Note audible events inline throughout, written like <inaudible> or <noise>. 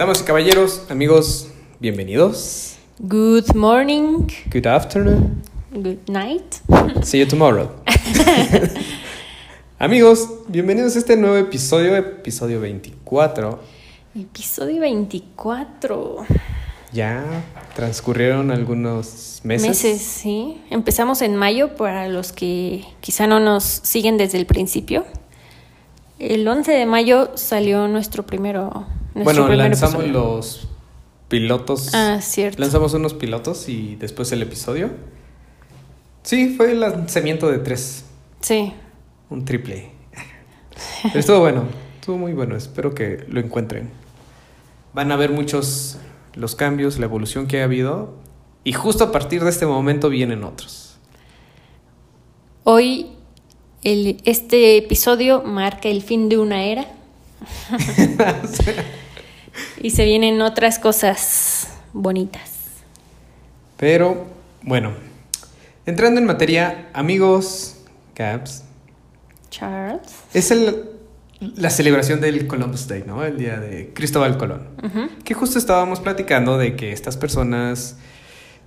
Damas y caballeros, amigos, bienvenidos. Good Morning, Good afternoon. Good Night. See you tomorrow. <laughs> amigos, bienvenidos a este nuevo episodio, episodio 24. Episodio 24. Ya transcurrieron algunos meses. Meses, sí. Empezamos en mayo para los que quizá no nos siguen desde el principio. El 11 de mayo salió nuestro primero. Nuestro Bueno, lanzamos episodio. los pilotos. Ah, cierto. Lanzamos unos pilotos y después el episodio. Sí, fue el lanzamiento de tres. Sí. Un triple. Pero estuvo bueno, estuvo muy bueno. Espero que lo encuentren. Van a ver muchos los cambios, la evolución que ha habido. Y justo a partir de este momento vienen otros. Hoy el, este episodio marca el fin de una era. <laughs> y se vienen otras cosas bonitas. Pero bueno, entrando en materia, amigos, Caps, Charles. es el, la celebración del Columbus Day, ¿no? El día de Cristóbal Colón. Que justo estábamos platicando de que estas personas,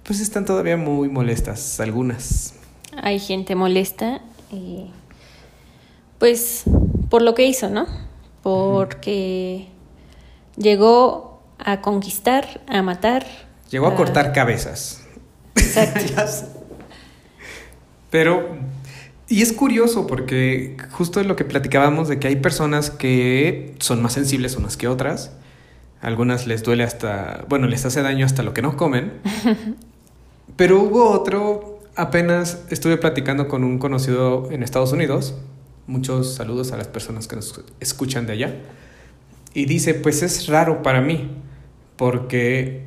pues están todavía muy molestas, algunas. Hay gente molesta, eh, pues por lo que hizo, ¿no? Porque llegó a conquistar, a matar. Llegó a a- cortar cabezas. Exacto. <laughs> Pero, y es curioso porque justo es lo que platicábamos de que hay personas que son más sensibles unas que otras. Algunas les duele hasta, bueno, les hace daño hasta lo que no comen. <laughs> Pero hubo otro, apenas estuve platicando con un conocido en Estados Unidos. Muchos saludos a las personas que nos escuchan de allá. Y dice, pues es raro para mí, porque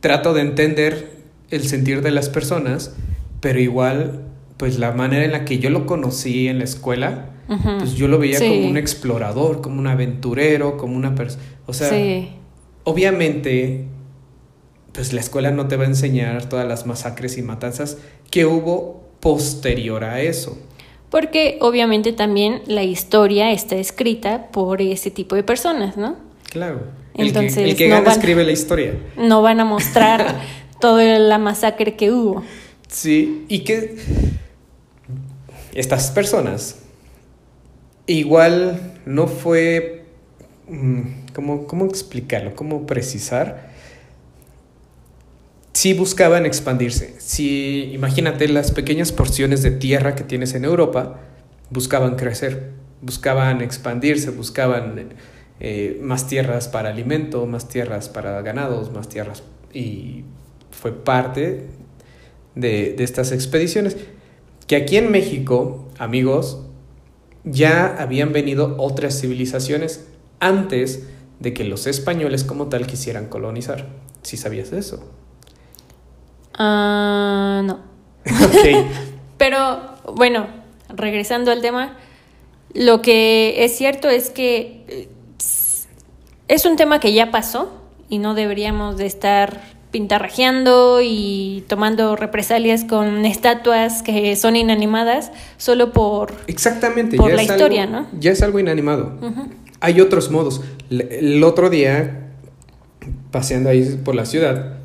trato de entender el sentir de las personas, pero igual, pues la manera en la que yo lo conocí en la escuela, pues yo lo veía Sí. como un explorador, como un aventurero, como una persona... O sea, sí. obviamente, pues la escuela no te va a enseñar todas las masacres y matanzas que hubo posterior a eso. Porque obviamente también la historia está escrita por ese tipo de personas, ¿no? Claro. El Entonces, que, el que no gana van- escribe la historia. No van a mostrar <laughs> toda la masacre que hubo. Sí, y que estas personas igual no fue, mm, ¿cómo, cómo explicarlo? ¿Cómo precisar? Sí buscaban expandirse. Sí, imagínate las pequeñas porciones de tierra que tienes en Europa, buscaban crecer, buscaban expandirse, buscaban eh, más tierras para alimento, más tierras para ganados, más tierras. Y fue parte de, estas expediciones. Que aquí en México, amigos, ya habían venido otras civilizaciones antes de que los españoles como tal quisieran colonizar. ¿Sí sabías eso? Ah, no. ok. <laughs> Pero bueno, regresando al tema, lo que es cierto es que eh, es un tema que ya pasó y no deberíamos de estar pintarrajeando y tomando represalias con estatuas que son inanimadas solo por... Exactamente. Por ya la es historia, algo- ¿no? Ya es algo inanimado. Hay otros modos. El otro día, paseando ahí por la ciudad,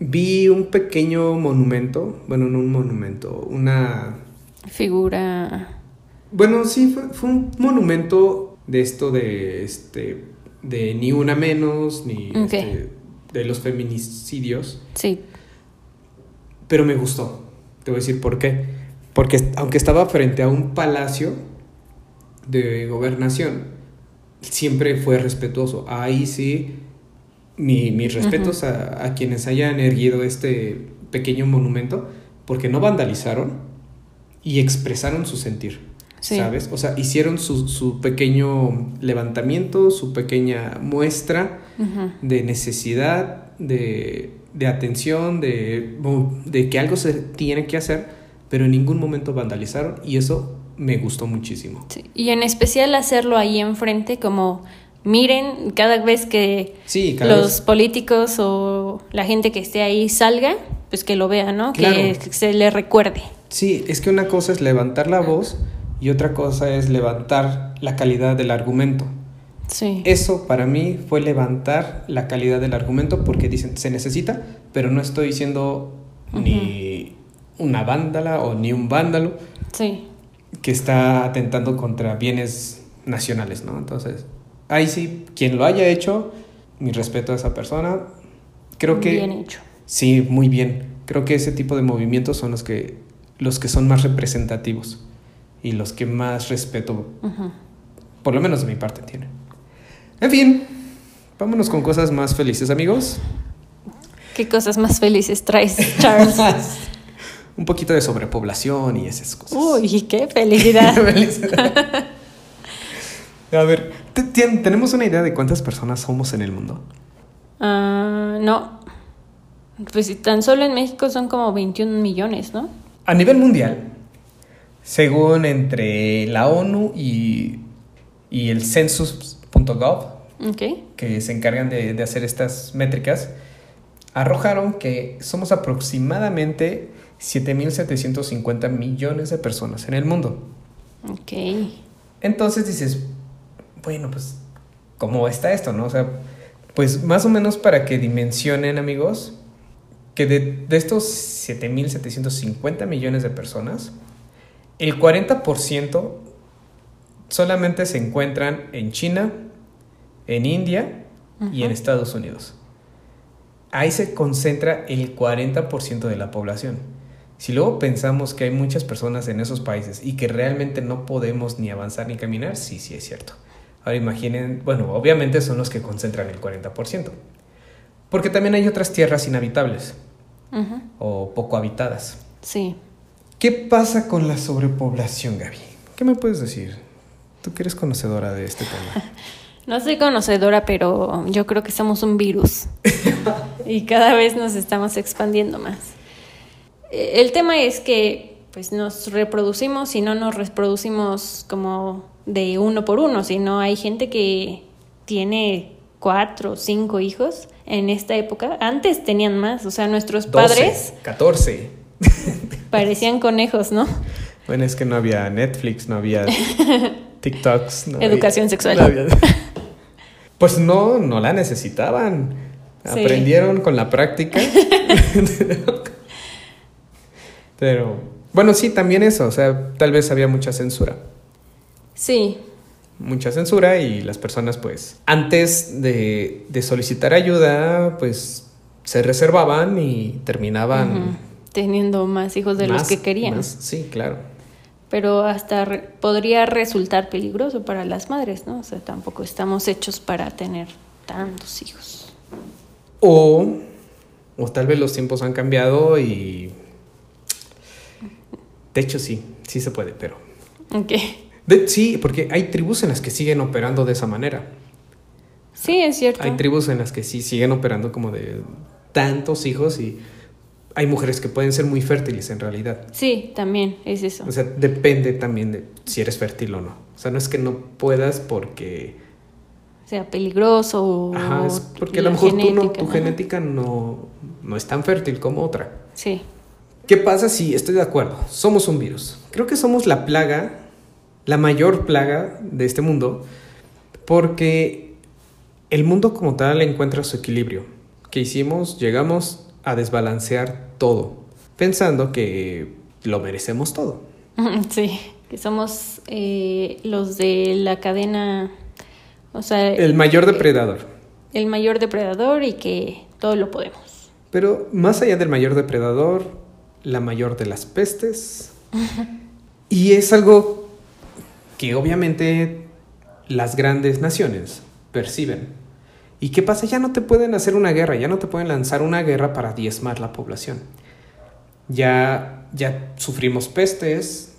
vi un pequeño monumento. Bueno, no un monumento, una Figura... Bueno, sí, fue, fue un monumento de esto de este de ni una menos, ni este, de los feminicidios, Sí. pero me gustó. Te voy a decir por qué. Porque aunque estaba frente a un palacio de gobernación, siempre fue respetuoso. Ahí sí, mi- mis respetos a, a quienes hayan erguido este pequeño monumento, porque no vandalizaron y expresaron su sentir. Sí. ¿sabes? O sea, hicieron su, su pequeño levantamiento, su pequeña muestra de necesidad, de, de atención, de, de que algo se tiene que hacer, pero en ningún momento vandalizaron y eso me gustó muchísimo. Sí, Y en especial hacerlo ahí enfrente, como miren, cada vez que Sí, cada los vez- políticos o la gente que esté ahí salga, pues que lo vea, ¿no? Claro. Que se le recuerde. Sí, es que una cosa es levantar la voz y otra cosa es levantar la calidad del argumento. Sí. Eso para mí fue levantar la calidad del argumento porque dicen se necesita, pero no estoy siendo ni una vándala o ni un vándalo Sí. que está atentando contra bienes nacionales, ¿no? Entonces, ahí sí, quien lo haya hecho, mi respeto a esa persona. Creo que Bien hecho. sí, muy bien. Creo que ese tipo de movimientos son los que los que son más representativos y los que más respeto, por lo menos de mi parte, tienen. En fin, vámonos con cosas más felices, amigos. ¿Qué cosas más felices traes, Charles? <laughs> Un poquito de sobrepoblación y esas cosas. Uy, qué felicidad. <laughs> <laughs> A ver, ¿te- tien- ¿tenemos una idea de cuántas personas somos en el mundo? Ah, no. Pues si tan solo en México son como 21 millones, ¿no? A nivel mundial, según entre la ONU y, y el census.gov, que se encargan de, de hacer estas métricas, arrojaron que somos aproximadamente 7.750 millones de personas en el mundo. Ok. Entonces dices, bueno, pues, ¿cómo está esto, no? O sea, pues más o menos para que dimensionen, amigos, que de, de estos 7.750 millones de personas, el 40% solamente se encuentran en China, en India y en. Estados Unidos. Ahí se concentra el 40% de la población. Si luego pensamos que hay muchas personas en esos países y que realmente no podemos ni avanzar ni caminar, sí, sí es cierto. Ahora imaginen, bueno, obviamente son los que concentran el 40%. Porque también hay otras tierras inhabitables o poco habitadas. Sí. ¿Qué pasa con la sobrepoblación, Gaby? ¿Qué me puedes decir? Tú que eres conocedora de este tema. <laughs> No soy conocedora, pero yo creo que somos un virus. <laughs> y cada vez nos estamos expandiendo más. Eh, El tema es que pues nos reproducimos y no nos reproducimos como de uno por uno, sino hay gente que tiene cuatro o cinco hijos en esta época. Antes tenían más, o sea, nuestros 12, padres 14. <laughs> parecían conejos, ¿no? Bueno, es que no había Netflix, no había <laughs> TikToks. no Educación <laughs> había- sexual. no había- Pues no, no la necesitaban. Sí. Aprendieron con la práctica. Pero, bueno, sí, también eso. O sea, tal vez había mucha censura. Sí, Mucha censura y las personas, pues, antes de, de solicitar ayuda, pues, se reservaban y terminaban. teniendo más hijos de los que querían. más- sí, claro. pero hasta re- podría resultar peligroso para las madres, ¿no? O sea, tampoco estamos hechos para tener tantos hijos. O, o tal vez los tiempos han cambiado y... De hecho, sí, sí se puede, pero... Ok. De- sí, porque hay tribus en las que siguen operando de esa manera. Sí, es cierto. Hay tribus en las que sí siguen operando como de tantos hijos y hay mujeres que pueden ser muy fértiles en realidad. Sí, también es eso. O sea, depende también de si eres fértil o no. O sea, no es que no puedas porque... sea peligroso o Ajá, es porque a lo mejor tú no, tu genética no, no es tan fértil como otra. Sí, ¿Qué pasa si estoy de acuerdo? Somos un virus. Creo que somos la plaga, la mayor plaga de este mundo, porque el mundo como tal encuentra su equilibrio. ¿Qué hicimos? Llegamos a desbalancear todo, pensando que lo merecemos todo. <laughs> sí, que somos eh, los de la cadena, o sea, El mayor depredador. el mayor depredador y que todo lo podemos. Pero más allá del mayor depredador, la mayor de las pestes. <laughs> y es algo que obviamente las grandes naciones perciben. ¿Y qué pasa? Ya no te pueden hacer una guerra, ya no te pueden lanzar una guerra para diezmar la población. Ya, ya sufrimos pestes,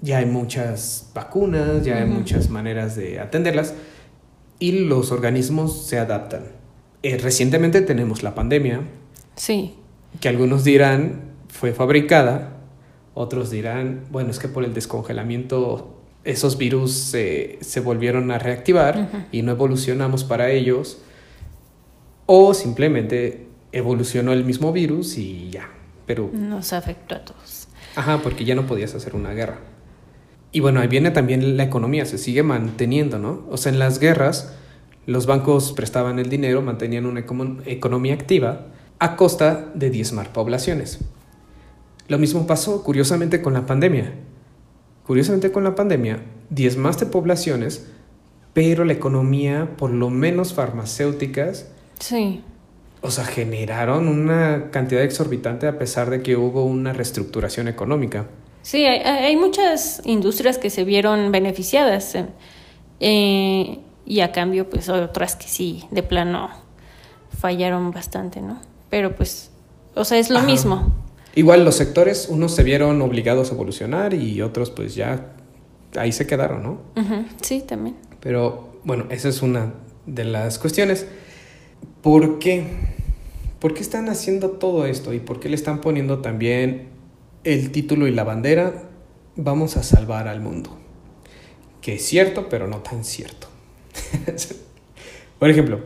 ya hay muchas vacunas, ya hay muchas maneras de atenderlas y los organismos se adaptan. Eh, recientemente tenemos la pandemia, Sí. que algunos dirán fue fabricada, otros dirán, bueno, es que por el descongelamiento esos virus se- se volvieron a reactivar y no evolucionamos para ellos, o simplemente evolucionó el mismo virus y ya, pero Nos afectó a todos. Ajá, porque ya no podías hacer una guerra. Y bueno, ahí viene también la economía, se sigue manteniendo, ¿no? O sea, en las guerras los bancos prestaban el dinero, mantenían una econo- economía activa a costa de diezmar poblaciones. Lo mismo pasó, curiosamente, con la pandemia. Curiosamente, con la pandemia, diezmaste poblaciones, pero la economía, por lo menos farmacéuticas, Sí. o sea, generaron una cantidad exorbitante a pesar de que hubo una reestructuración económica. Sí, hay, hay muchas industrias que se vieron beneficiadas eh, eh, y a cambio pues otras que sí, de plano fallaron bastante, ¿no? Pero pues, o sea, es lo Ajá. mismo. Igual los sectores, unos se vieron obligados a evolucionar y otros pues ya ahí se quedaron, ¿no? Sí, también. Pero bueno, esa es una de las cuestiones. ¿Por qué? ¿Por qué están haciendo todo esto y por qué le están poniendo también el título y la bandera? Vamos a salvar al mundo. Que es cierto, pero no tan cierto. <laughs> por ejemplo,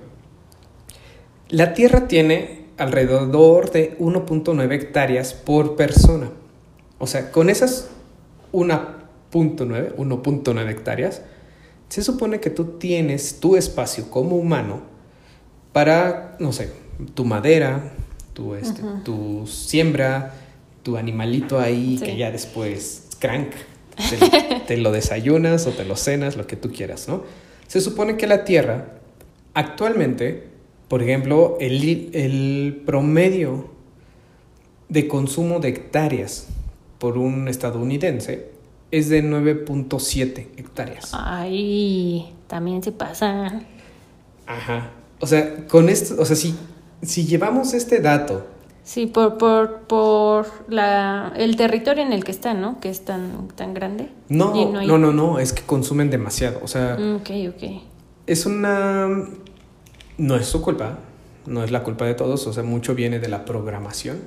la Tierra tiene alrededor de 1.9 hectáreas por persona. O sea, con esas 1.9, 1.9 hectáreas, se supone que tú tienes tu espacio como humano para, no sé, tu madera, tu, este, tu siembra, tu animalito ahí Sí. que ya después, crank, te, <laughs> te lo desayunas o te lo cenas, lo que tú quieras, ¿no? Se supone que la Tierra, actualmente, por ejemplo, el, el promedio de consumo de hectáreas por un estadounidense es de 9.7 hectáreas. Ay, también se pasa. Ajá. O sea, con esto, o sea, si, si llevamos este dato, Sí, por, por, por la, el territorio en el que está, ¿no? Que es tan, tan grande. no, no, hay- no, no, es que consumen demasiado. O sea, Mm, Ok, ok. es una... No es su culpa, no es la culpa de todos, o sea, mucho viene de la programación,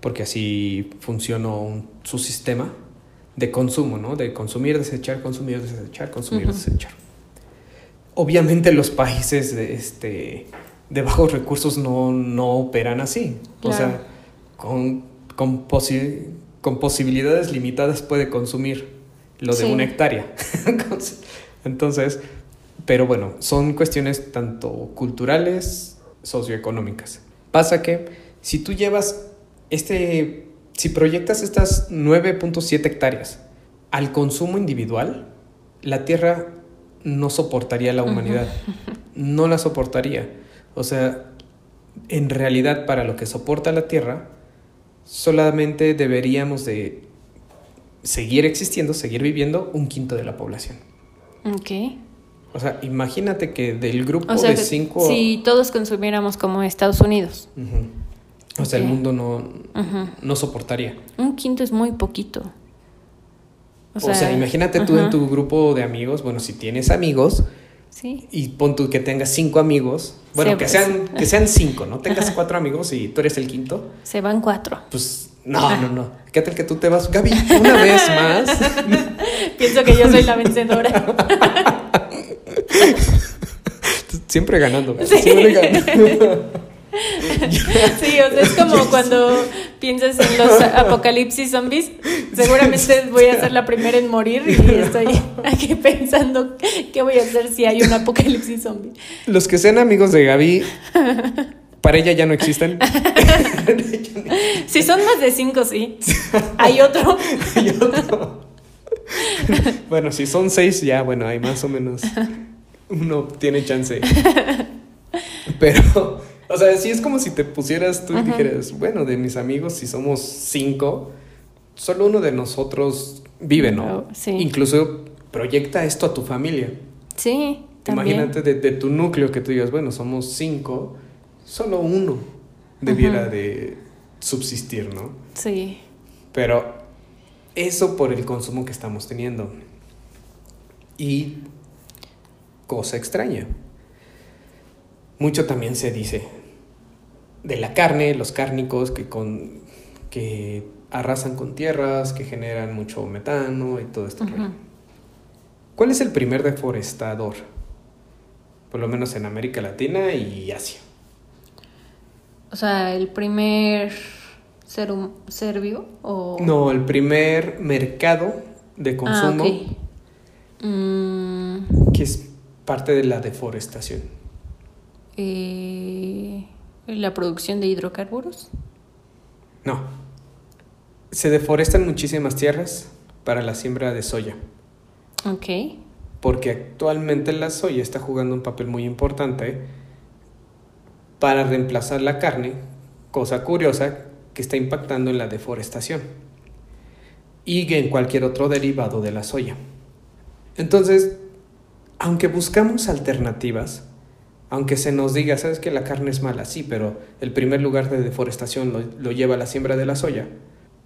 porque así funcionó un- su sistema de consumo, ¿no? De consumir, desechar, consumir, desechar, consumir, desechar. Obviamente los países de, este, de bajos recursos no, no operan así. O sea, con, con, posi- con posibilidades limitadas puede consumir lo de Sí. una hectárea. <laughs> Entonces, pero bueno, son cuestiones tanto culturales, socioeconómicas. Pasa que si tú llevas este, si proyectas estas 9.7 hectáreas al consumo individual, la Tierra no soportaría la humanidad, no la soportaría. O sea, en realidad para lo que soporta la Tierra, solamente deberíamos de seguir existiendo, seguir viviendo un quinto de la población. Ok. O sea, imagínate que del grupo O sea, de cinco... si todos consumiéramos como Estados Unidos. O sea, el mundo no, no soportaría. un quinto es muy poquito. O sea, imagínate tú en tu grupo de amigos, bueno, si tienes amigos Sí, y pon tú que tengas cinco amigos, bueno, que pues. sean que sean cinco, ¿no? <laughs> Tengas cuatro amigos y tú eres el quinto, se van cuatro. pues no, no, no. <laughs> ¿Qué tal que tú te vas, Gaby, una vez más? <laughs> Pienso que yo soy la vencedora. Siempre ganando, Sí. siempre ganando. <laughs> Sí, o sea, es como cuando piensas en los apocalipsis zombies. Seguramente voy a ser la primera en morir y estoy aquí pensando qué voy a hacer si hay un apocalipsis zombie. Los que sean amigos de Gaby, para ella ya no existen. Si son más de cinco, sí. Hay otro. Y otro. Bueno, si son seis, ya, bueno, hay más o menos. Uno tiene chance. <laughs> Pero, o sea, sí es como si te pusieras tú y dijeras, bueno, de mis amigos, si somos cinco, solo uno de nosotros vive, ¿no? Oh, sí. Incluso proyecta esto a tu familia. Sí, también. Imagínate de, de tu núcleo que tú digas, bueno, somos cinco, solo uno debiera de subsistir, ¿no? Sí. Pero Eso por el consumo que estamos teniendo. Y cosa extraña. Mucho también se dice de la carne, los cárnicos que, con, que arrasan con tierras, que generan mucho metano y todo esto. ¿Cuál es el primer deforestador? Por lo menos en América Latina y Asia. O sea, el primer ser, ser vivo o... No, el primer mercado de consumo ah, mm. que es parte de la deforestación. Eh, ¿La producción de hidrocarburos? No. Se deforestan muchísimas tierras para la siembra de soya. Ok. Porque actualmente la soya está jugando un papel muy importante para reemplazar la carne, cosa curiosa que está impactando en la deforestación y en cualquier otro derivado de la soya. Entonces, aunque buscamos alternativas, aunque se nos diga, sabes que la carne es mala, sí, pero el primer lugar de deforestación lo, lo lleva la siembra de la soya,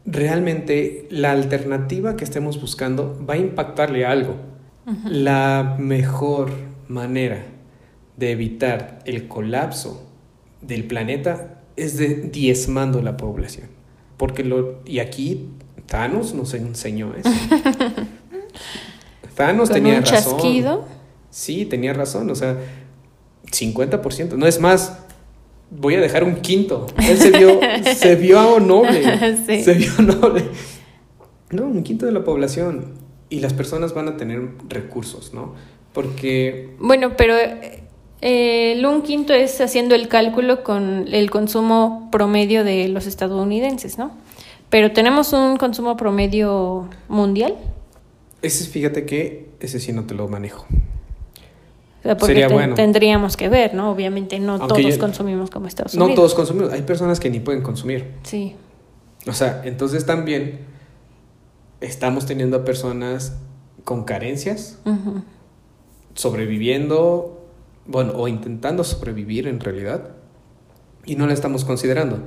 realmente la alternativa que estemos buscando va a impactarle algo. La mejor manera de evitar el colapso del planeta es de diezmando la población. Porque lo, y aquí Thanos nos enseñó eso. <laughs> Thanos tenía un razón. Chasquido? Sí, tenía razón, o sea, 50%, no es más, voy a dejar un quinto. Él se vio, <laughs> se vio noble. <laughs> Se vio <laughs> noble. No, un quinto de la población. Y las personas van a tener recursos, ¿no? Porque... Bueno, pero eh, el un quinto es haciendo el cálculo con el consumo promedio de los estadounidenses, ¿no? Pero tenemos un consumo promedio mundial. Ese, fíjate que ese sí no te lo manejo. Sería bueno. tendríamos que ver, ¿no? Obviamente no todos consumimos como Estados Unidos. No todos consumimos, hay personas que ni pueden consumir. Sí. O sea, entonces también estamos teniendo a personas con carencias, sobreviviendo bueno, o intentando sobrevivir en realidad, y no la estamos considerando,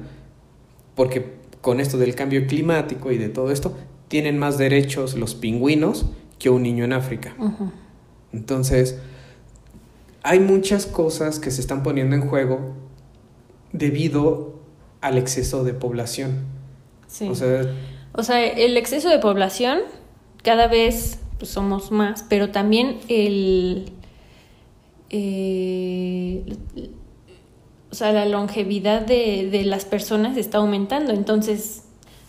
porque con esto del cambio climático y de todo esto, tienen más derechos los pingüinos que un niño en África. Entonces, hay muchas cosas que se están poniendo en juego debido al exceso de población. Sí. O sea, o sea el exceso de población, cada vez pues, somos más, pero también el eh, o sea, la longevidad de, de, las personas está aumentando, entonces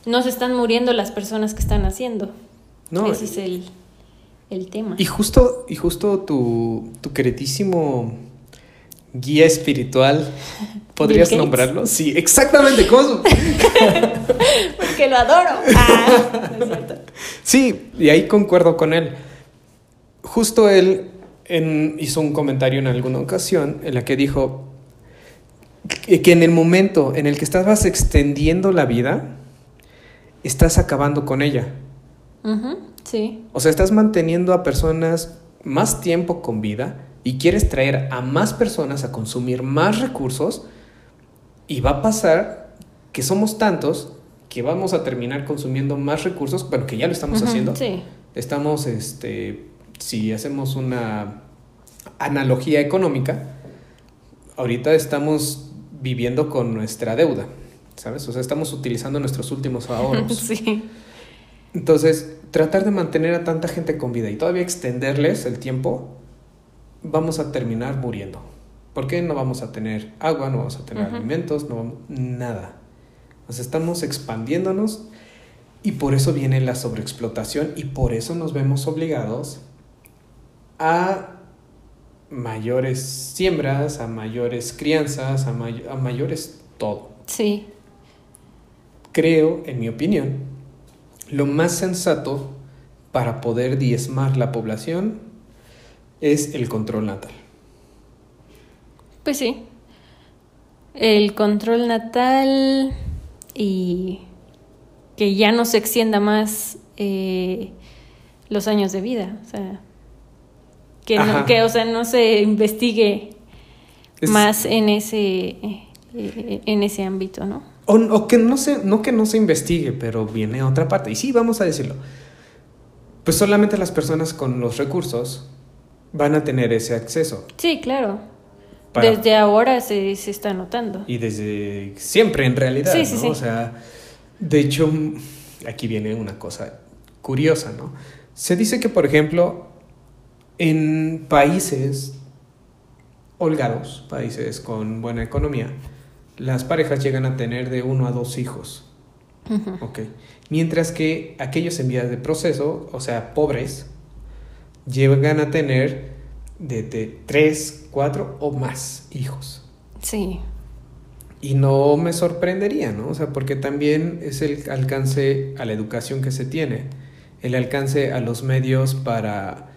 no se están muriendo las personas que están haciendo. No, Ese es el, el tema. Y justo, y justo tu, tu queridísimo guía espiritual, <laughs> ¿podrías nombrarlo? Sí, exactamente, ¿cómo? <laughs> Porque lo adoro. Ah, Sí, y ahí concuerdo con él. Justo él hizo un comentario en alguna ocasión en la que dijo que, en el momento en el que estabas extendiendo la vida, estás acabando con ella. Sí. O sea, estás manteniendo a personas más tiempo con vida y quieres traer a más personas a consumir más recursos y va a pasar que somos tantos que vamos a terminar consumiendo más recursos, bueno, que ya lo estamos haciendo. Sí. Estamos este, si hacemos una analogía económica, ahorita estamos viviendo con nuestra deuda, ¿sabes? O sea, estamos utilizando nuestros últimos ahorros. <laughs> sí. Entonces, tratar de mantener a tanta gente con vida y todavía extenderles el tiempo, vamos a terminar muriendo. ¿Por qué no vamos a tener agua, no vamos a tener alimentos, no nada? Nos estamos expandiéndonos y por eso viene la sobreexplotación y por eso nos vemos obligados a mayores siembras, a mayores crianzas, a, a mayores todo. Sí. Creo, en mi opinión, lo más sensato para poder diezmar la población es el control natal. Pues sí. El control natal y que ya no se extienda más eh, los años de vida. O sea, que, no, que o sea, no se investigue más en ese, eh, en ese ámbito, ¿no? O, o, que no se, no que no se investigue, pero viene a otra parte. Y sí, vamos a decirlo. Pues solamente las personas con los recursos van a tener ese acceso. Sí, claro. Para... Desde ahora se, se, está notando. Y desde siempre, en realidad. Sí, ¿no? sí, sí. O sea, de hecho, aquí viene una cosa curiosa, ¿no? Se dice que, por ejemplo, en países holgados, países con buena economía, las parejas llegan a tener de uno a dos hijos. Uh -huh. Okay. Mientras que aquellos en vías de proceso, o sea, pobres, llegan a tener de, de tres, cuatro o más hijos. Sí. Y no me sorprendería, ¿no? O sea, porque también es el alcance a la educación que se tiene, el alcance a los medios para,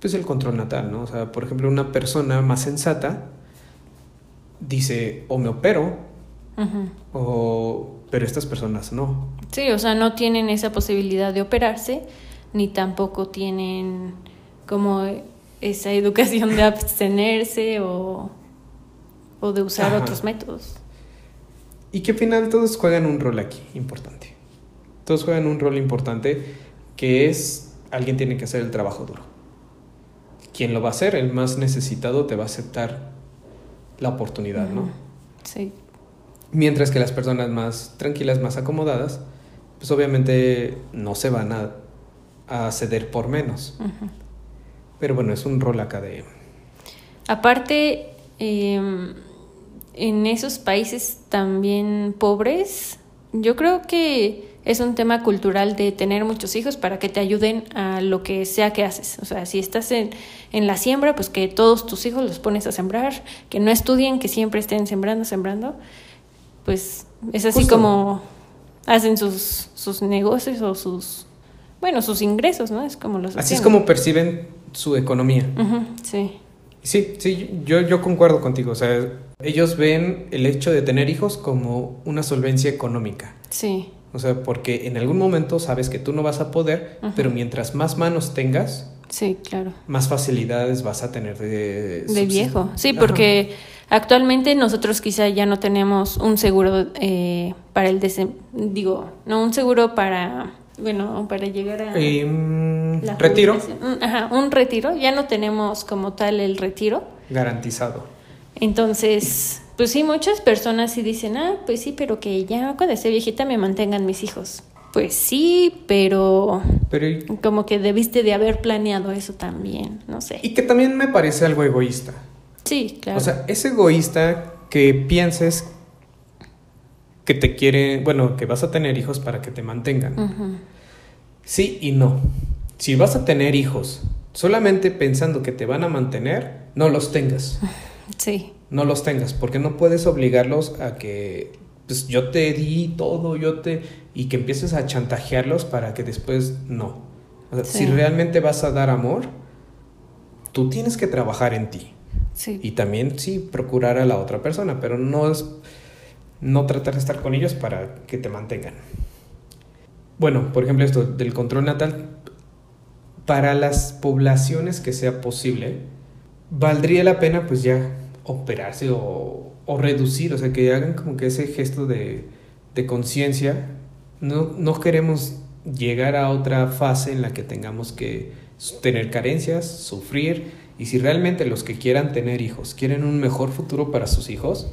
pues, el control natal, ¿no? O sea, por ejemplo, una persona más sensata dice, o me opero, uh -huh. o, pero estas personas no. Sí, o sea, no tienen esa posibilidad de operarse, ni tampoco tienen como esa educación de abstenerse o, o de usar Ajá. otros métodos. Y que al final todos juegan un rol aquí importante. Todos juegan un rol importante que es alguien tiene que hacer el trabajo duro. Quien lo va a hacer, el más necesitado, te va a aceptar la oportunidad, ¿no? Sí. Mientras que las personas más tranquilas, más acomodadas, pues obviamente no se van a, a ceder por menos. Uh -huh. Pero bueno, es un rol acá de... Aparte, eh, en esos países también pobres, yo creo que es un tema cultural de tener muchos hijos para que te ayuden a lo que sea que haces. O sea, si estás en, en la siembra, pues que todos tus hijos los pones a sembrar, que no estudien, que siempre estén sembrando, sembrando. Pues es así Justo. como hacen sus, sus negocios o sus, bueno, sus ingresos, ¿no? Es como los Así es como perciben su economía. Uh -huh, sí. Sí, sí, yo, yo concuerdo contigo. O sea, ellos ven el hecho de tener hijos como una solvencia económica. Sí. O sea, porque en algún momento sabes que tú no vas a poder, pero mientras más manos tengas, sí, claro. más facilidades vas a tener de... De viejo, sí, porque Ajá. actualmente nosotros quizá ya no tenemos un seguro eh, para el desem digo, no un seguro para, bueno, para llegar a... Eh, retiro. Ajá, un retiro, ya no tenemos como tal el retiro. Garantizado. Entonces, pues sí, muchas personas sí dicen, ah, pues sí, pero que ya cuando esté viejita me mantengan mis hijos. Pues sí, pero, pero como que debiste de haber planeado eso también, no sé. Y que también me parece algo egoísta. Sí, claro. O sea, es egoísta que pienses que te quiere, bueno, que vas a tener hijos para que te mantengan. Uh -huh. Sí y no. Si vas a tener hijos solamente pensando que te van a mantener, no los tengas. <laughs> Sí. No los tengas, porque no puedes obligarlos a que pues yo te di todo, yo te y que empieces a chantajearlos para que después no. O sea, sí. si realmente vas a dar amor, tú tienes que trabajar en ti. Sí. Y también sí procurar a la otra persona, pero no es no tratar de estar con ellos para que te mantengan. Bueno, por ejemplo, esto del control natal para las poblaciones que sea posible, valdría la pena pues ya operarse o, o reducir, o sea, que hagan como que ese gesto de, de conciencia. No, no queremos llegar a otra fase en la que tengamos que tener carencias, sufrir, y si realmente los que quieran tener hijos quieren un mejor futuro para sus hijos,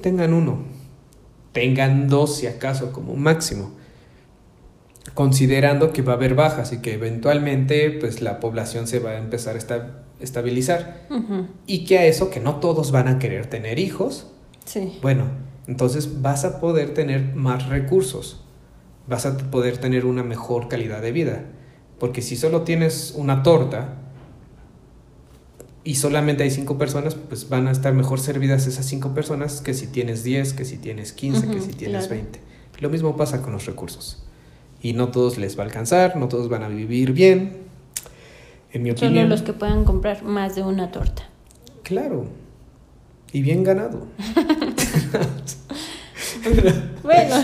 tengan uno, tengan dos si acaso como máximo considerando que va a haber bajas y que eventualmente pues la población se va a empezar a esta, estabilizar uh -huh. y que a eso que no todos van a querer tener hijos sí. bueno entonces vas a poder tener más recursos vas a poder tener una mejor calidad de vida porque si solo tienes una torta y solamente hay cinco personas, pues van a estar mejor servidas esas cinco personas que si tienes 10, que si tienes 15, uh -huh, que si tienes claro. 20. Lo mismo pasa con los recursos y no todos les va a alcanzar, no todos van a vivir bien. En mi opinión. Solo los que puedan comprar más de una torta. Claro. Y bien ganado. <laughs> bueno,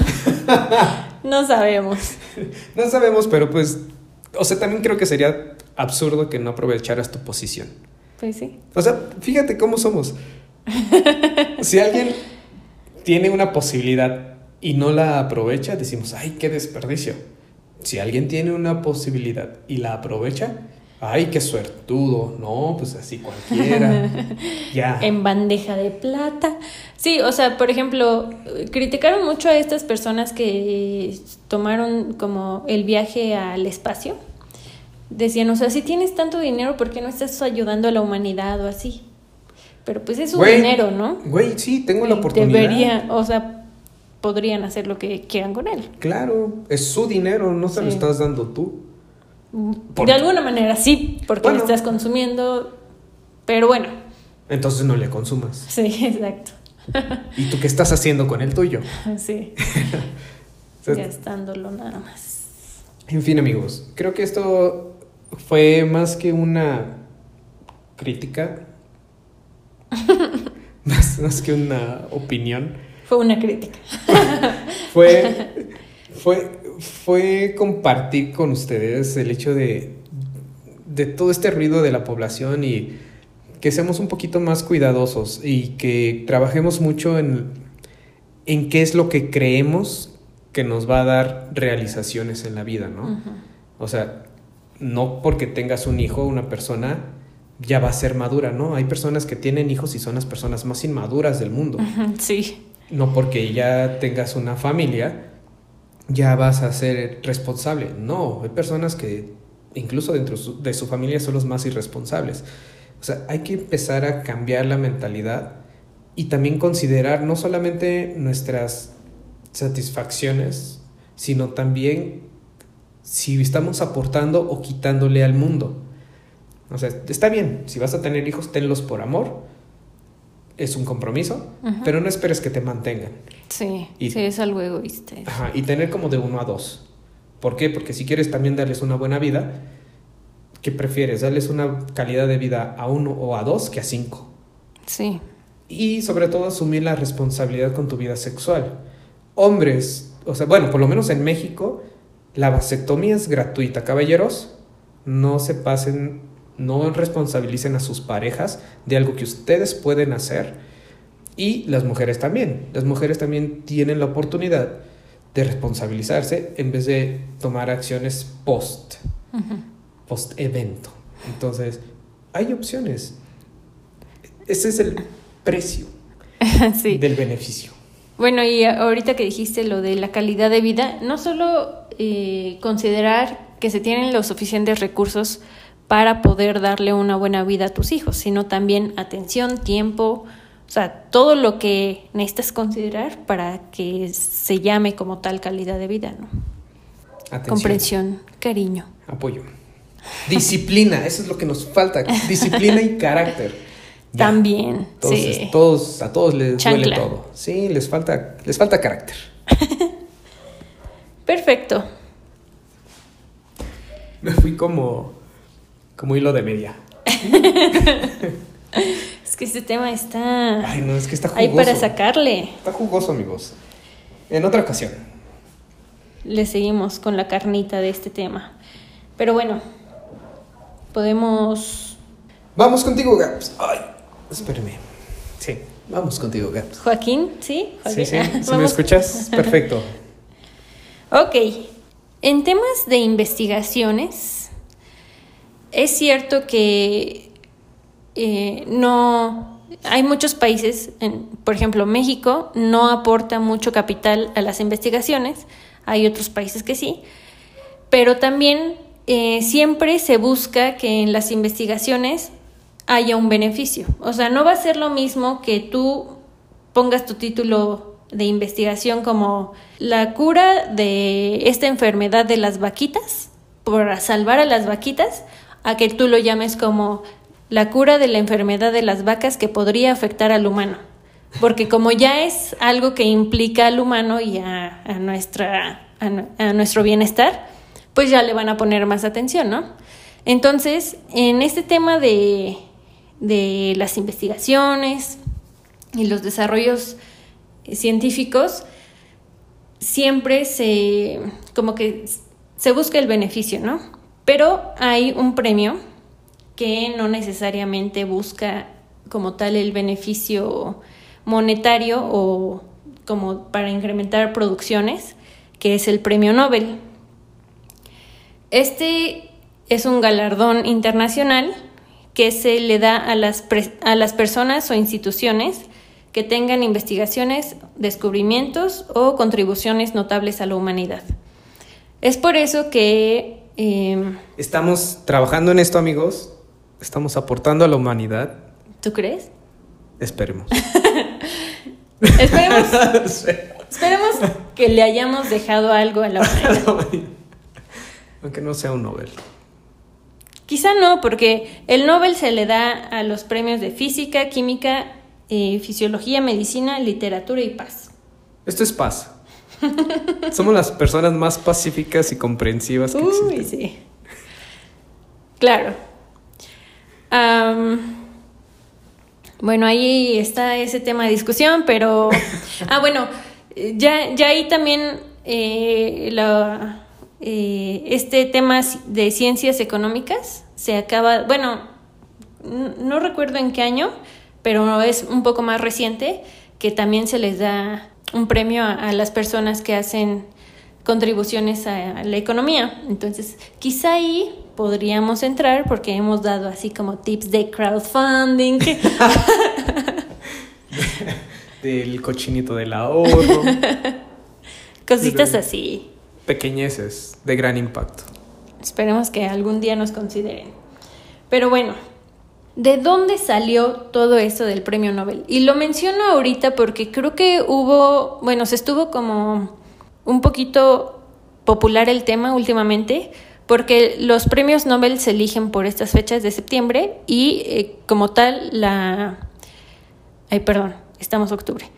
no sabemos. No sabemos, pero pues, o sea, también creo que sería absurdo que no aprovecharas tu posición. Pues sí. O sea, fíjate cómo somos. si alguien tiene una posibilidad y no la aprovecha, decimos, ay, qué desperdicio. Si alguien tiene una posibilidad y la aprovecha, ay, qué suertudo. No, pues así cualquiera. <laughs> ya. En bandeja de plata. Sí, o sea, por ejemplo, criticaron mucho a estas personas que tomaron como el viaje al espacio. Decían, o sea, si tienes tanto dinero, ¿por qué no estás ayudando a la humanidad o así? Pero pues es su Güey, dinero, ¿no? Güey, sí, tengo la oportunidad. Debería, o sea, podrían hacer lo que quieran con él. Claro, es su dinero, no se lo estás dando tú. ¿Por De alguna manera sí, porque Bueno. lo estás consumiendo. Pero bueno, Entonces no le consumas. sí, exacto. ¿Y tú qué estás haciendo con el tuyo? <laughs> Sí, <laughs> gastándolo nada más. En fin, amigos, creo que esto fue más que una crítica, <laughs> más, más que una opinión. Fue una crítica. Fue, fue, fue compartir con ustedes el hecho de, de todo este ruido de la población y que seamos un poquito más cuidadosos y que trabajemos mucho en, en qué es lo que creemos que nos va a dar realizaciones en la vida, ¿no? O sea, no porque tengas un hijo, una persona ya va a ser madura, ¿no? Hay personas que tienen hijos y son las personas más inmaduras del mundo. Sí, No porque ya tengas una familia, ya vas a ser responsable. No, hay personas que incluso dentro de su familia son los más irresponsables. O sea, hay que empezar a cambiar la mentalidad y también considerar no solamente nuestras satisfacciones, sino también si estamos aportando o quitándole al mundo. O sea, está bien, si vas a tener hijos, tenlos por amor, es un compromiso, pero no esperes que te mantengan. sí, Y- sí, es algo egoísta. Ajá, y tener como de uno a dos. ¿Por qué? Porque si quieres también darles una buena vida, ¿qué prefieres? ¿Darles una calidad de vida a uno o a dos que a cinco? Sí, Y sobre todo asumir la responsabilidad con tu vida sexual. Hombres, o sea, bueno, por lo menos en México, la vasectomía es gratuita. Caballeros, no se pasen, no responsabilicen a sus parejas de algo que ustedes pueden hacer. Y las mujeres también. Las mujeres también tienen la oportunidad de responsabilizarse en vez de tomar acciones post, post evento. Entonces, hay opciones. Ese es el precio <laughs> sí. del beneficio. Bueno, y ahorita que dijiste lo de la calidad de vida, no solo eh, considerar que se tienen los suficientes recursos para poder darle una buena vida a tus hijos, sino también atención, tiempo, o sea, todo lo que necesitas considerar para que se llame como tal calidad de vida, ¿no? Atención. Comprensión, cariño. Apoyo. Disciplina, eso es lo que nos falta. Disciplina y carácter. <laughs> Ya. También, Entonces, sí. todos, a todos les duele todo. Sí, les falta, les falta carácter. <laughs> Perfecto. Me fui como, como hilo de media. <laughs> Es que este tema está Ay, no, es que está jugoso. ahí para sacarle. Está jugoso, amigos. En otra ocasión. le seguimos con la carnita de este tema. Pero bueno, podemos... Vamos contigo, Gaps. Ay, espérame. Sí, vamos contigo, Gaps. Joaquín, ¿sí? Sí, Joaquín. sí. <laughs> Ah, Si me escuchas, <laughs> perfecto. Ok. En temas de investigaciones, es cierto que eh, no... Hay muchos países, por ejemplo México, no aporta mucho capital a las investigaciones, hay otros países que sí, pero también eh, siempre se busca que en las investigaciones haya un beneficio. O sea, no va a ser lo mismo que tú pongas tu título de investigación como la cura de esta enfermedad de las vaquitas, para salvar a las vaquitas, a que tú lo llames como la cura de la enfermedad de las vacas que podría afectar al humano. Porque como ya es algo que implica al humano y a, nuestra, a, nu- a nuestro bienestar, pues ya le van a poner más atención, ¿no? Entonces, en este tema de, de las investigaciones y los desarrollos científicos, siempre se, como que se busca el beneficio, ¿no? Pero hay un premio que no necesariamente busca como tal el beneficio monetario o como para incrementar producciones, que es el Premio Nobel. Este es un galardón internacional que se le da a las, a las personas o instituciones que tengan investigaciones, descubrimientos o contribuciones notables a la humanidad. Es por eso que... Em, Estamos trabajando en esto, amigos. Estamos aportando a la humanidad. ¿Tú crees? Esperemos. <laughs> esperemos, <laughs> esperemos que le hayamos dejado algo a la <laughs> humanidad. Aunque no sea un Nobel. Quizá no, porque el Nobel se le da a los premios de física, química, eh, fisiología, medicina, literatura y paz. Esto es paz. Somos las personas más pacíficas y comprensivas que Uy, sí. Claro. bueno, ahí está ese tema de discusión, pero... <laughs> ah, bueno, ya, ya ahí también eh, eh, este tema de ciencias económicas se acaba... Bueno, no recuerdo en qué año, pero es un poco más reciente, que también se les da un premio a, las personas que hacen contribuciones a, la economía. Entonces, quizá ahí podríamos entrar porque hemos dado así como tips de crowdfunding. <laughs> <laughs> del cochinito del ahorro. <laughs> Cositas así. Pequeñeces de gran impacto. Esperemos que algún día nos consideren. Pero bueno, ¿De dónde salió todo eso del premio Nobel? Y lo menciono ahorita porque creo que hubo, bueno, se estuvo como un poquito popular el tema últimamente, porque los premios Nobel se eligen por estas fechas de septiembre y eh, como tal la... Ay, perdón, estamos octubre.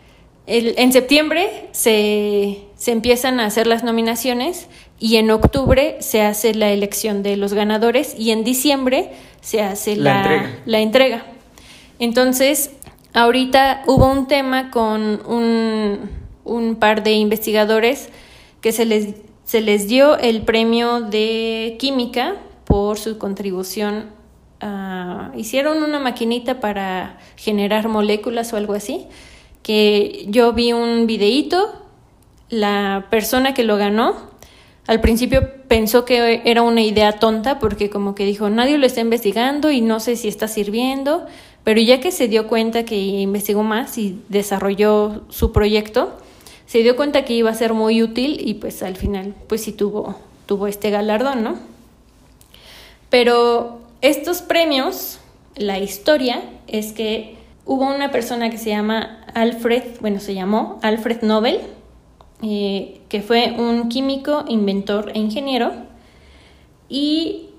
en septiembre se, se empiezan a hacer las nominaciones y en octubre se hace la elección de los ganadores y en diciembre se hace la, entrega. Entonces, ahorita hubo un tema con un, un par de investigadores que se les, se les dio el premio de química por su contribución hicieron una maquinita para generar moléculas o algo así, que yo vi un videíto, la persona que lo ganó al principio pensó que era una idea tonta porque como que dijo, nadie lo está investigando y no sé si está sirviendo, pero ya que se dio cuenta que investigó más y desarrolló su proyecto, se dio cuenta que iba a ser muy útil y pues al final pues sí tuvo, tuvo este galardón, ¿no? Pero estos premios, la historia es que hubo una persona que se llama Alfred, bueno, se llamó Alfred Nobel, eh, que fue un químico, inventor e ingeniero. Y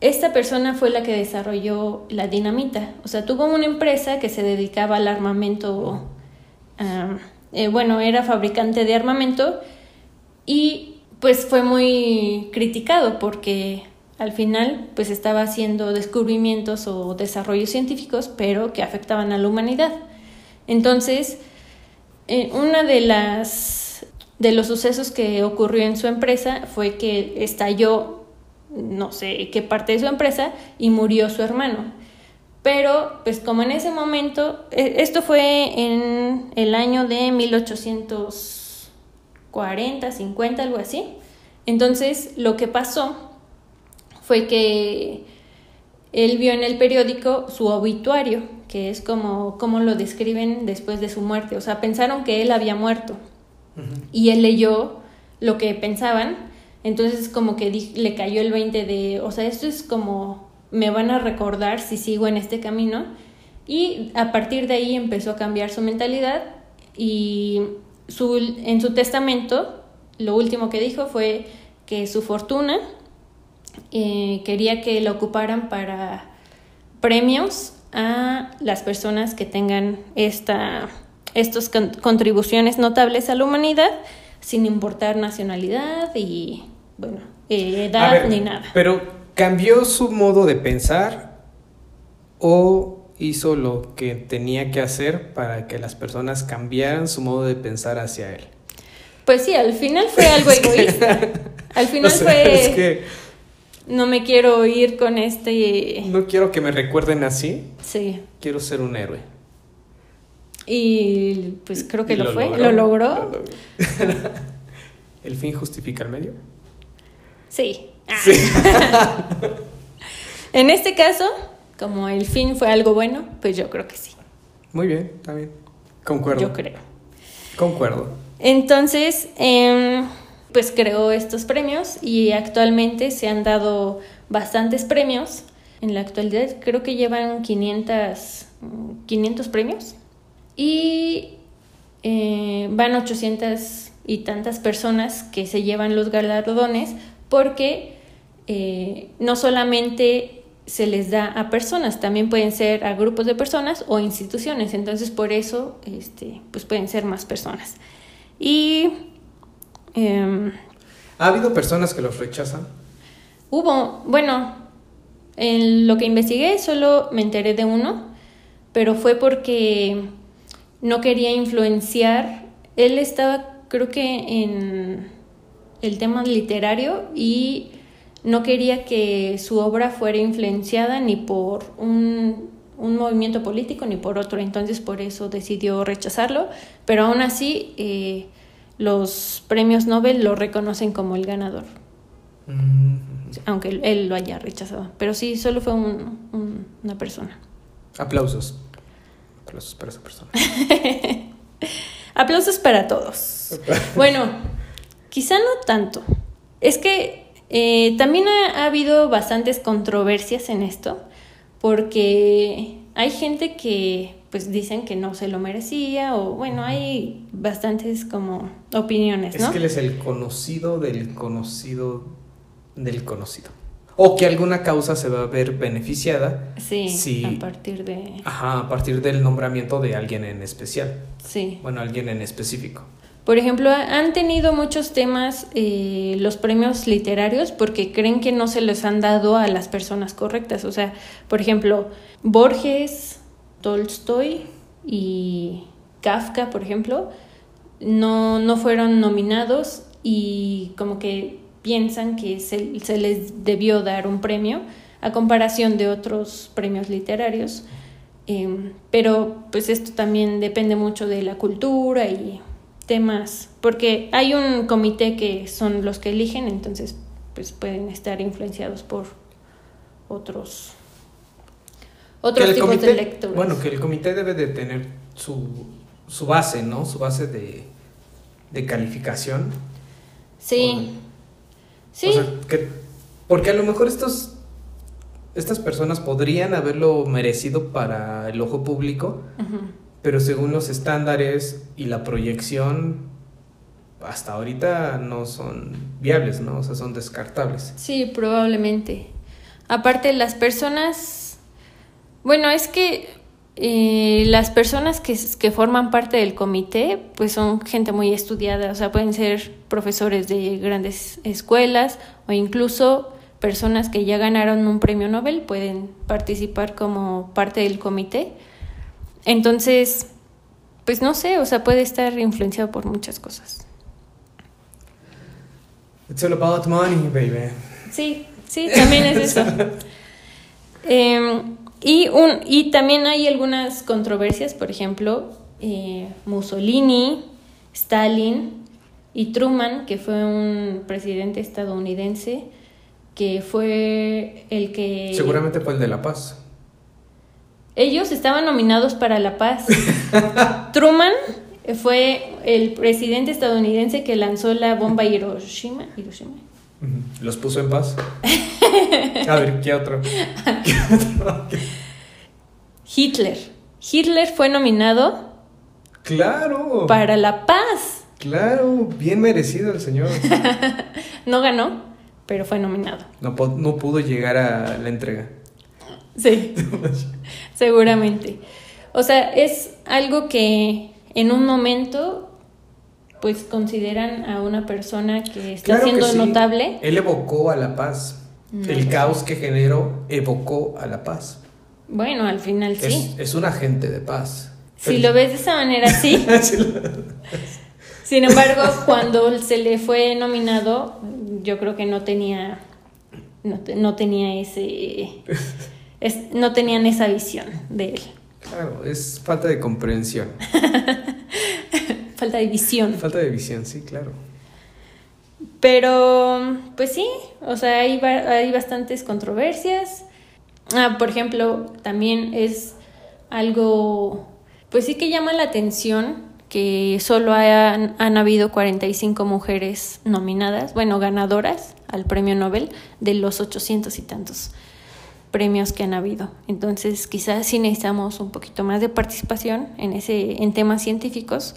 esta persona fue la que desarrolló la dinamita. O sea, tuvo una empresa que se dedicaba al armamento, eh, bueno, era fabricante de armamento y pues fue muy criticado porque al final pues estaba haciendo descubrimientos o desarrollos científicos pero que afectaban a la humanidad. Entonces, eh, una de las de los sucesos que ocurrió en su empresa fue que estalló no sé qué parte de su empresa y murió su hermano. Pero, pues como en ese momento, e, esto fue en el año de 1840, 50, algo así. Entonces, lo que pasó fue que él vio en el periódico su obituario, que es como, como lo describen después de su muerte. O sea, pensaron que él había muerto y él leyó lo que pensaban, entonces como que le cayó el 20 de, o sea, esto es como me van a recordar si sigo en este camino y a partir de ahí empezó a cambiar su mentalidad y su, en su testamento lo último que dijo fue que su fortuna eh, quería que la ocuparan para premios a las personas que tengan esta estas contribuciones notables a la humanidad sin importar nacionalidad y, bueno, eh, edad ni nada. Pero cambió su modo de pensar o hizo lo que tenía que hacer para que las personas cambiaran su modo de pensar hacia él. Pues sí, al final fue algo <laughs> egoísta. Al final <laughs> fue... Es que... No me quiero ir con este... No quiero que me recuerden así. Sí. Quiero ser un héroe. Y pues creo que Y lo, fue, logró. lo logró. Lo logró. <laughs> ¿El fin justifica el medio? Sí. Ah. Sí. <laughs> En este caso, como el fin fue algo bueno, pues yo creo que sí. Muy bien, está bien. Concuerdo. Yo creo. Concuerdo. Entonces, em, pues creó estos premios y actualmente se han dado bastantes premios. En la actualidad creo que llevan 500, mm, 500 premios y eh, van 800 y tantas personas que se llevan los galardones porque eh, no solamente se les da a personas, también pueden ser a grupos de personas o instituciones, entonces por eso este, pues pueden ser más personas. Y em, ¿Ha habido personas que los rechazan? hubo, bueno, en lo que investigué solo me enteré de uno, pero fue porque no quería influenciar, él estaba creo que en el tema literario y no quería que su obra fuera influenciada ni por un, un movimiento político ni por otro, entonces por eso decidió rechazarlo, pero aún así eh, los premios Nobel lo reconocen como el ganador, Mm, aunque él, él lo haya rechazado, pero sí, solo fue un- un- una persona. Aplausos. Aplausos para esa persona. <laughs> Aplausos para todos. Bueno, quizá no tanto. Es que eh, también ha, ha habido bastantes controversias en esto, porque hay gente que pues dicen que no se lo merecía, o bueno, hay bastantes como opiniones, Es que él es el conocido del conocido del conocido. O que alguna causa se va a ver beneficiada. Sí, Sí. a partir de... Ajá, a partir del nombramiento de alguien en especial. Sí. Bueno, alguien en específico. Por ejemplo, ha- han tenido muchos temas eh, los premios literarios porque creen que no se les han dado a las personas correctas. O sea, por ejemplo, Borges, Tolstoy y Kafka, por ejemplo, no, no fueron nominados y como que piensan que se, se les debió dar un premio a comparación de otros premios literarios. Em, pero pues esto también depende mucho de la cultura y temas, porque hay un comité que son los que eligen, entonces pues pueden estar influenciados por otros otros tipos comité- de lecturas. Bueno, que el comité debe de tener su, su base, ¿no? Su base de, de calificación. sí. Sí, O sea, que, porque a lo mejor estos, estas personas podrían haberlo merecido para el ojo público, pero según los estándares y la proyección, hasta ahorita no son viables, ¿no? O sea, son descartables. Sí, probablemente. Aparte, las personas, bueno, es que eh, las personas que, que forman parte del comité, pues son gente muy estudiada, o sea, pueden ser profesores de grandes escuelas o incluso personas que ya ganaron un premio Nobel pueden participar como parte del comité. Entonces, pues no sé, o sea, puede estar influenciado por muchas cosas. It's all about money, baby. Sí, sí, también es eso. <laughs> Em, y, un, y también hay algunas controversias, por ejemplo, eh, Mussolini, Stalin y Truman, que fue un presidente estadounidense, que fue el que... Seguramente fue el de La Paz. Ellos estaban nominados para la paz. <laughs> Truman fue el presidente estadounidense que lanzó la bomba. Hiroshima. Los puso en paz. <laughs> A ver, ¿qué otro? ¿Qué <laughs> otro? Hitler. Hitler fue nominado Claro. para la paz. Claro, bien merecido el señor. <laughs> No ganó, pero fue nominado. No, no pudo llegar a la entrega. Sí, seguramente. O sea, es algo que en un momento, pues consideran a una persona que está Claro que siendo sí. notable. Él evocó a la paz. No, el caos que generó evocó a la paz. Bueno, al final sí. Es, un agente de paz. Si lo ves de esa manera, <laughs> sí. Lo- Sin embargo, cuando se le fue nominado, yo creo que no tenía, no, no tenía ese, es- no tenían esa visión de él. Claro, es falta de comprensión. <laughs> Falta de visión. Falta de visión, sí, claro. Pero, pues sí, o sea, hay, hay bastantes controversias. Ah, por ejemplo, también es algo, pues sí que llama la atención que solo han, han habido 45 mujeres nominadas, bueno, ganadoras al premio Nobel de los 800 y tantos premios que han habido. Entonces, quizás sí necesitamos un poquito más de participación en ese en temas científicos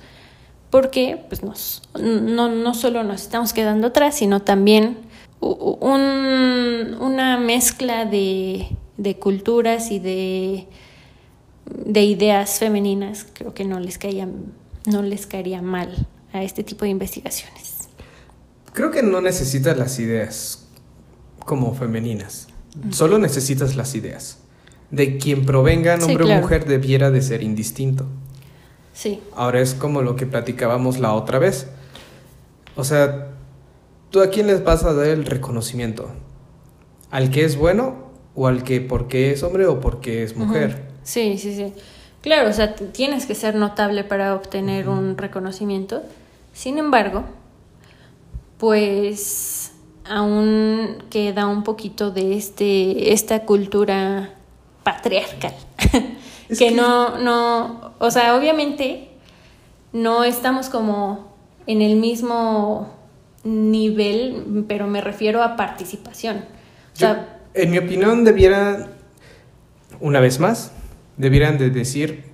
porque pues nos, no, no solo nos estamos quedando atrás, sino también un- una mezcla de, de culturas y de, de ideas femeninas creo que no les, caía, no les caería mal a este tipo de investigaciones. Creo que no necesitas las ideas como femeninas. Solo necesitas las ideas. De quien provengan, Sí, hombre claro. o mujer, debiera de ser indistinto. Sí, Ahora es como lo que platicábamos la otra vez. O sea, ¿tú a quién les vas a dar el reconocimiento? ¿Al que es bueno o al que porque es hombre o porque es mujer? Sí, sí, sí. Claro, o sea, tienes que ser notable para obtener un reconocimiento. Sin embargo, pues aún queda un poquito de este esta cultura patriarcal <laughs> que que- no no, o sea, obviamente no estamos como en el mismo nivel, pero me refiero a participación. O Yo- sea, en mi opinión, debieran, una vez más, debieran de decir,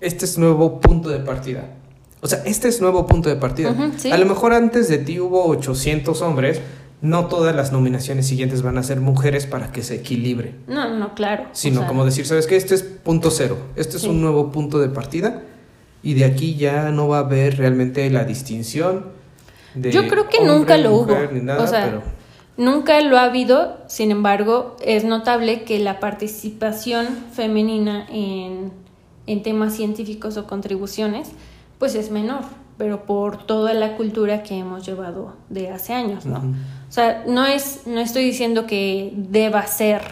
este es nuevo punto de partida. O sea, este es nuevo punto de partida. Sí. A lo mejor antes de ti hubo 800 hombres, no todas las nominaciones siguientes van a ser mujeres para que se equilibre. no, no, claro. o Sino sea, como decir, ¿sabes qué? Este es punto cero. Este es Sí. un nuevo punto de partida. Y de aquí ya no va a haber realmente la distinción de Yo creo que hombre, nunca lo mujer, hubo. ni nada, o sea, pero nunca lo ha habido. Sin embargo, es notable que la participación femenina en, en temas científicos o contribuciones, pues es menor, pero por toda la cultura que hemos llevado de hace años, ¿no? O sea, no es, no estoy diciendo que deba ser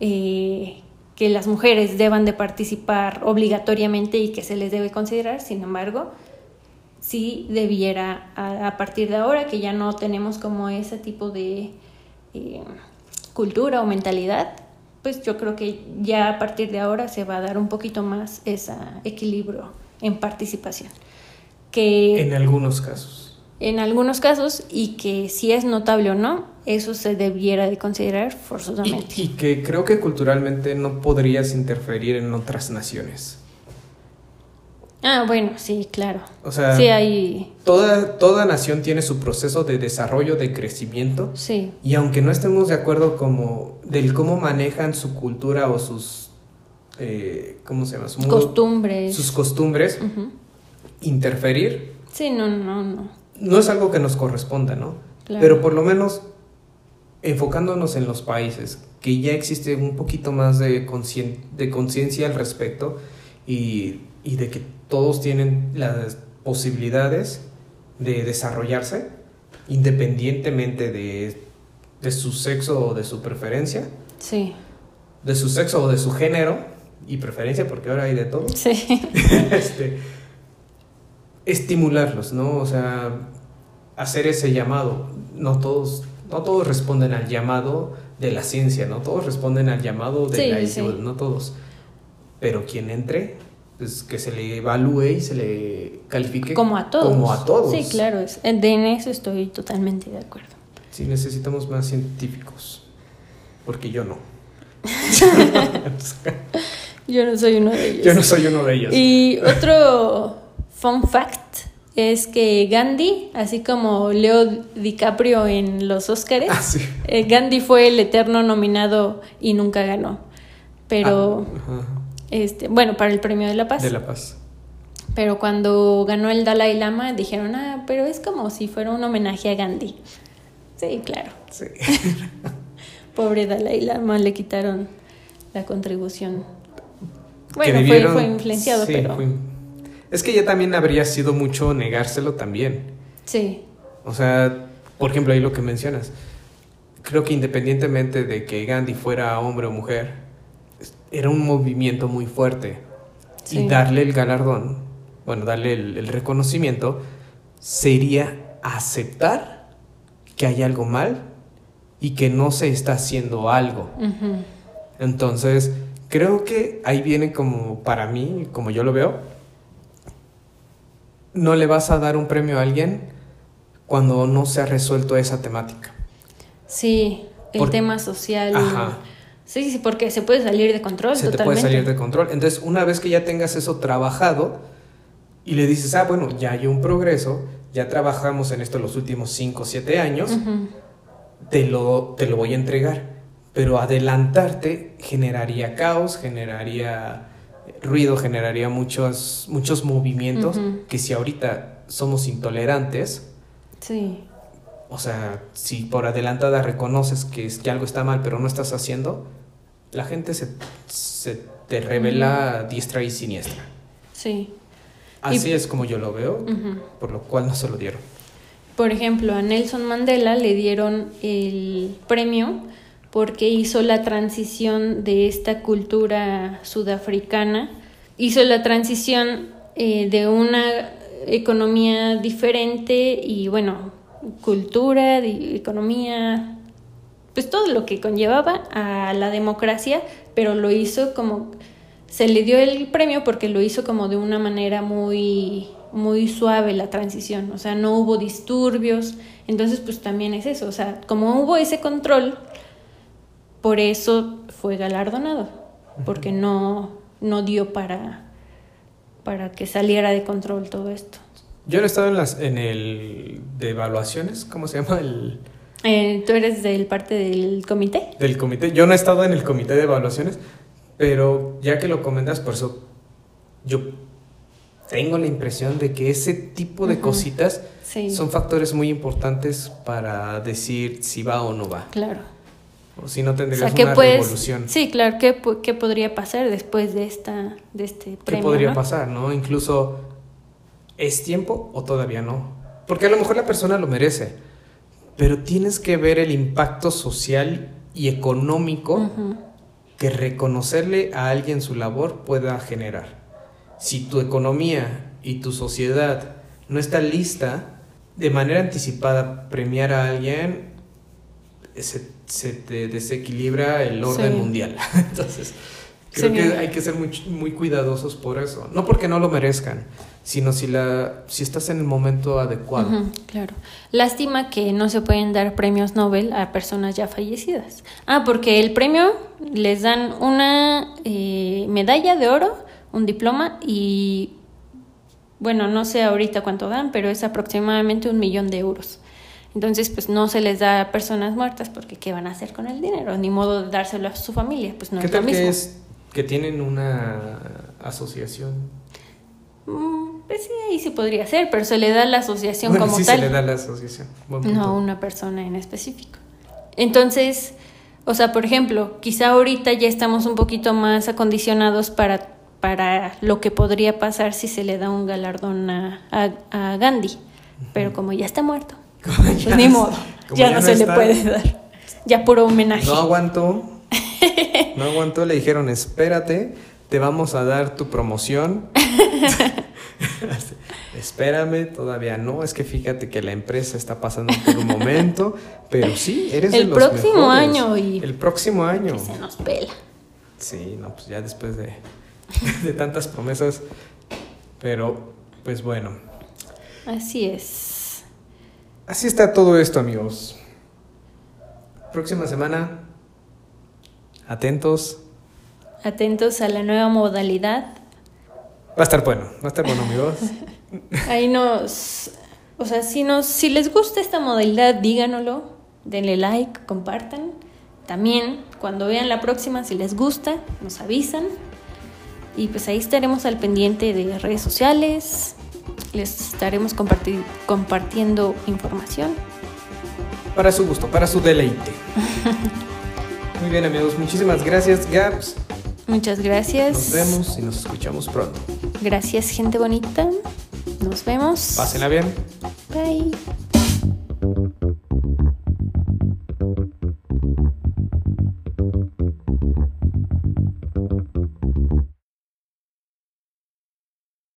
eh, que las mujeres deban de participar obligatoriamente y que se les debe considerar, sin embargo, sí debiera a, partir de ahora que ya no tenemos como ese tipo de eh, cultura o mentalidad, pues yo creo que ya a partir de ahora se va a dar un poquito más ese equilibrio en participación. Que en algunos casos. En algunos casos y que si es notable o no, eso se debiera de considerar forzosamente. Y, y que creo que culturalmente no podrías interferir en otras naciones. Ah, bueno, sí, claro. O sea, sí, hay... toda, toda nación tiene su proceso de desarrollo, de crecimiento. Sí, Y aunque no estemos de acuerdo como del cómo manejan su cultura o sus eh, ¿cómo se llama? Su costumbres. sus costumbres, interferir Sí, no, no, no. No es algo que nos corresponda, ¿no? Claro. Pero por lo menos enfocándonos en los países, que ya existe un poquito más de conciencia al respecto y, y de que todos tienen las posibilidades de desarrollarse independientemente de, de su sexo o de su preferencia, Sí, de su sexo o de su género y preferencia, porque ahora hay de todo. sí, <laughs> este, estimularlos, ¿no? O sea, hacer ese llamado. No todos, no todos responden al llamado de la ciencia, no todos responden al llamado de Sí, la sí. ayuda, no todos. Pero quien entre, pues que se le evalúe y se le califique como a todos. Como a todos. Sí, claro, es- en eso estoy totalmente de acuerdo. Sí, necesitamos más científicos. Porque yo no. <laughs> Yo no soy uno de ellos. Yo no soy uno de ellos. Y otro fun fact es que Gandhi, así como Leo DiCaprio en los Óscares, Ah, sí. eh, Gandhi fue el eterno nominado y nunca ganó. Pero, Ah, este, bueno, para el Premio de la Paz. De la paz. Pero cuando ganó el Dalai Lama dijeron, ah, pero es como si fuera un homenaje a Gandhi. Sí, claro. Sí. <laughs> Pobre Dalai Lama, le quitaron la contribución. Bueno, fue, fue influenciado, sí, pero... fue- Es que ya también habría sido mucho negárselo también. Sí, O sea, por ejemplo, ahí lo que mencionas. Creo que independientemente de que Gandhi fuera hombre o mujer, era un movimiento muy fuerte. Sí. Y darle el galardón, bueno, darle el, el reconocimiento, sería aceptar que hay algo mal y que no se está haciendo algo. Entonces, creo que ahí viene como, para mí, como yo lo veo, no le vas a dar un premio a alguien cuando no se ha resuelto esa temática. Sí, el Por- tema social. Ajá. Sí, sí, porque se puede salir de control se te puede salir de control. Entonces, una vez que ya tengas eso trabajado y le dices, ah, bueno, ya hay un progreso, ya trabajamos en esto los últimos 5 o 7 años, te, lo, te lo voy a entregar. Pero adelantarte generaría caos, generaría ruido, generaría muchos, muchos movimientos que si ahorita somos intolerantes, Sí, o sea, si por adelantada reconoces que, es, que algo está mal pero no estás haciendo, la gente se, se te revela diestra y siniestra. sí. Así Y- es como yo lo veo, por lo cual no se lo dieron. Por ejemplo, a Nelson Mandela le dieron el premio porque hizo la transición de esta cultura sudafricana, hizo la transición eh, de una economía diferente y bueno, cultura, economía, pues todo lo que conllevaba a la democracia, pero lo hizo como se le dio el premio porque lo hizo como de una manera muy muy suave la transición, o sea, no hubo disturbios, entonces pues también es eso, o sea, como hubo ese control, por eso fue galardonado, porque no no dio para para que saliera de control todo esto. Yo no he estado en, las, en el de evaluaciones, ¿cómo se llama? El, Eh, ¿Tú eres del parte del comité? del comité. Yo no he estado en el comité de evaluaciones, pero ya que lo comentas, por eso yo tengo la impresión de que ese tipo de cositas Sí, son factores muy importantes para decir si va o no va. claro. O si no O tendrías sea, ¿qué una puedes, revolución. sí, claro, ¿qué, qué podría pasar después de esta de este ¿Qué premio? podría no? pasar, no? Incluso, ¿es tiempo o todavía no? Porque a lo mejor la persona lo merece, pero tienes que ver el impacto social y económico que reconocerle a alguien su labor pueda generar. Si tu economía y tu sociedad no está lista, de manera anticipada premiar a alguien, se, se te desequilibra el orden Sí. mundial. <laughs> Entonces, creo Sí. que hay que ser muy, muy cuidadosos por eso. No porque no lo merezcan, sino si, la, si estás en el momento adecuado. Claro. Lástima que no se pueden dar premios Nobel a personas ya fallecidas. Ah, porque el premio les dan una eh, medalla de oro, un diploma y, bueno, no sé ahorita cuánto dan, pero es aproximadamente un millón de euros. Entonces, pues no se les da a personas muertas porque ¿qué van a hacer con el dinero? Ni modo de dárselo a su familia, pues no ¿Qué es lo tal mismo. que es que tienen una asociación? Mm, pues sí, ahí sí podría ser, pero se le da a la asociación Bueno, como sí tal. se le da a la asociación. No una persona en específico. Entonces, o sea, por ejemplo, quizá ahorita ya estamos un poquito más acondicionados para, para lo que podría pasar si se le da un galardón a, a- a Gandhi. Pero como ya está muerto, pues ya ni no- modo, ya, no, se está, le puede dar. Ya puro homenaje. No aguantó. <laughs> No aguantó, le dijeron, espérate, te vamos a dar tu promoción. <laughs> Espérame, todavía no. Es que fíjate que la empresa está pasando por un momento, pero sí, eres de El los próximo mejores. año y- El próximo año. Que se nos pela. Sí, no, pues ya después de, <laughs> de tantas promesas. Pero, pues bueno. Así es. Así está todo esto, amigos. Próxima semana. Atentos. Atentos a la nueva modalidad. Va a estar bueno, va a estar bueno, amigos. <laughs> Ahí nos, o sea, si nos, si les gusta esta modalidad, díganoslo, denle like, compartan. También, cuando vean la próxima, si les gusta, nos avisan. Y pues ahí estaremos al pendiente de redes sociales. Les estaremos comparti- compartiendo información. Para su gusto, para su deleite. <laughs> Muy bien, amigos, muchísimas gracias, Gabs. Muchas gracias. Nos vemos y nos escuchamos pronto. Gracias, gente bonita. Nos vemos. Pásenla bien. Bye.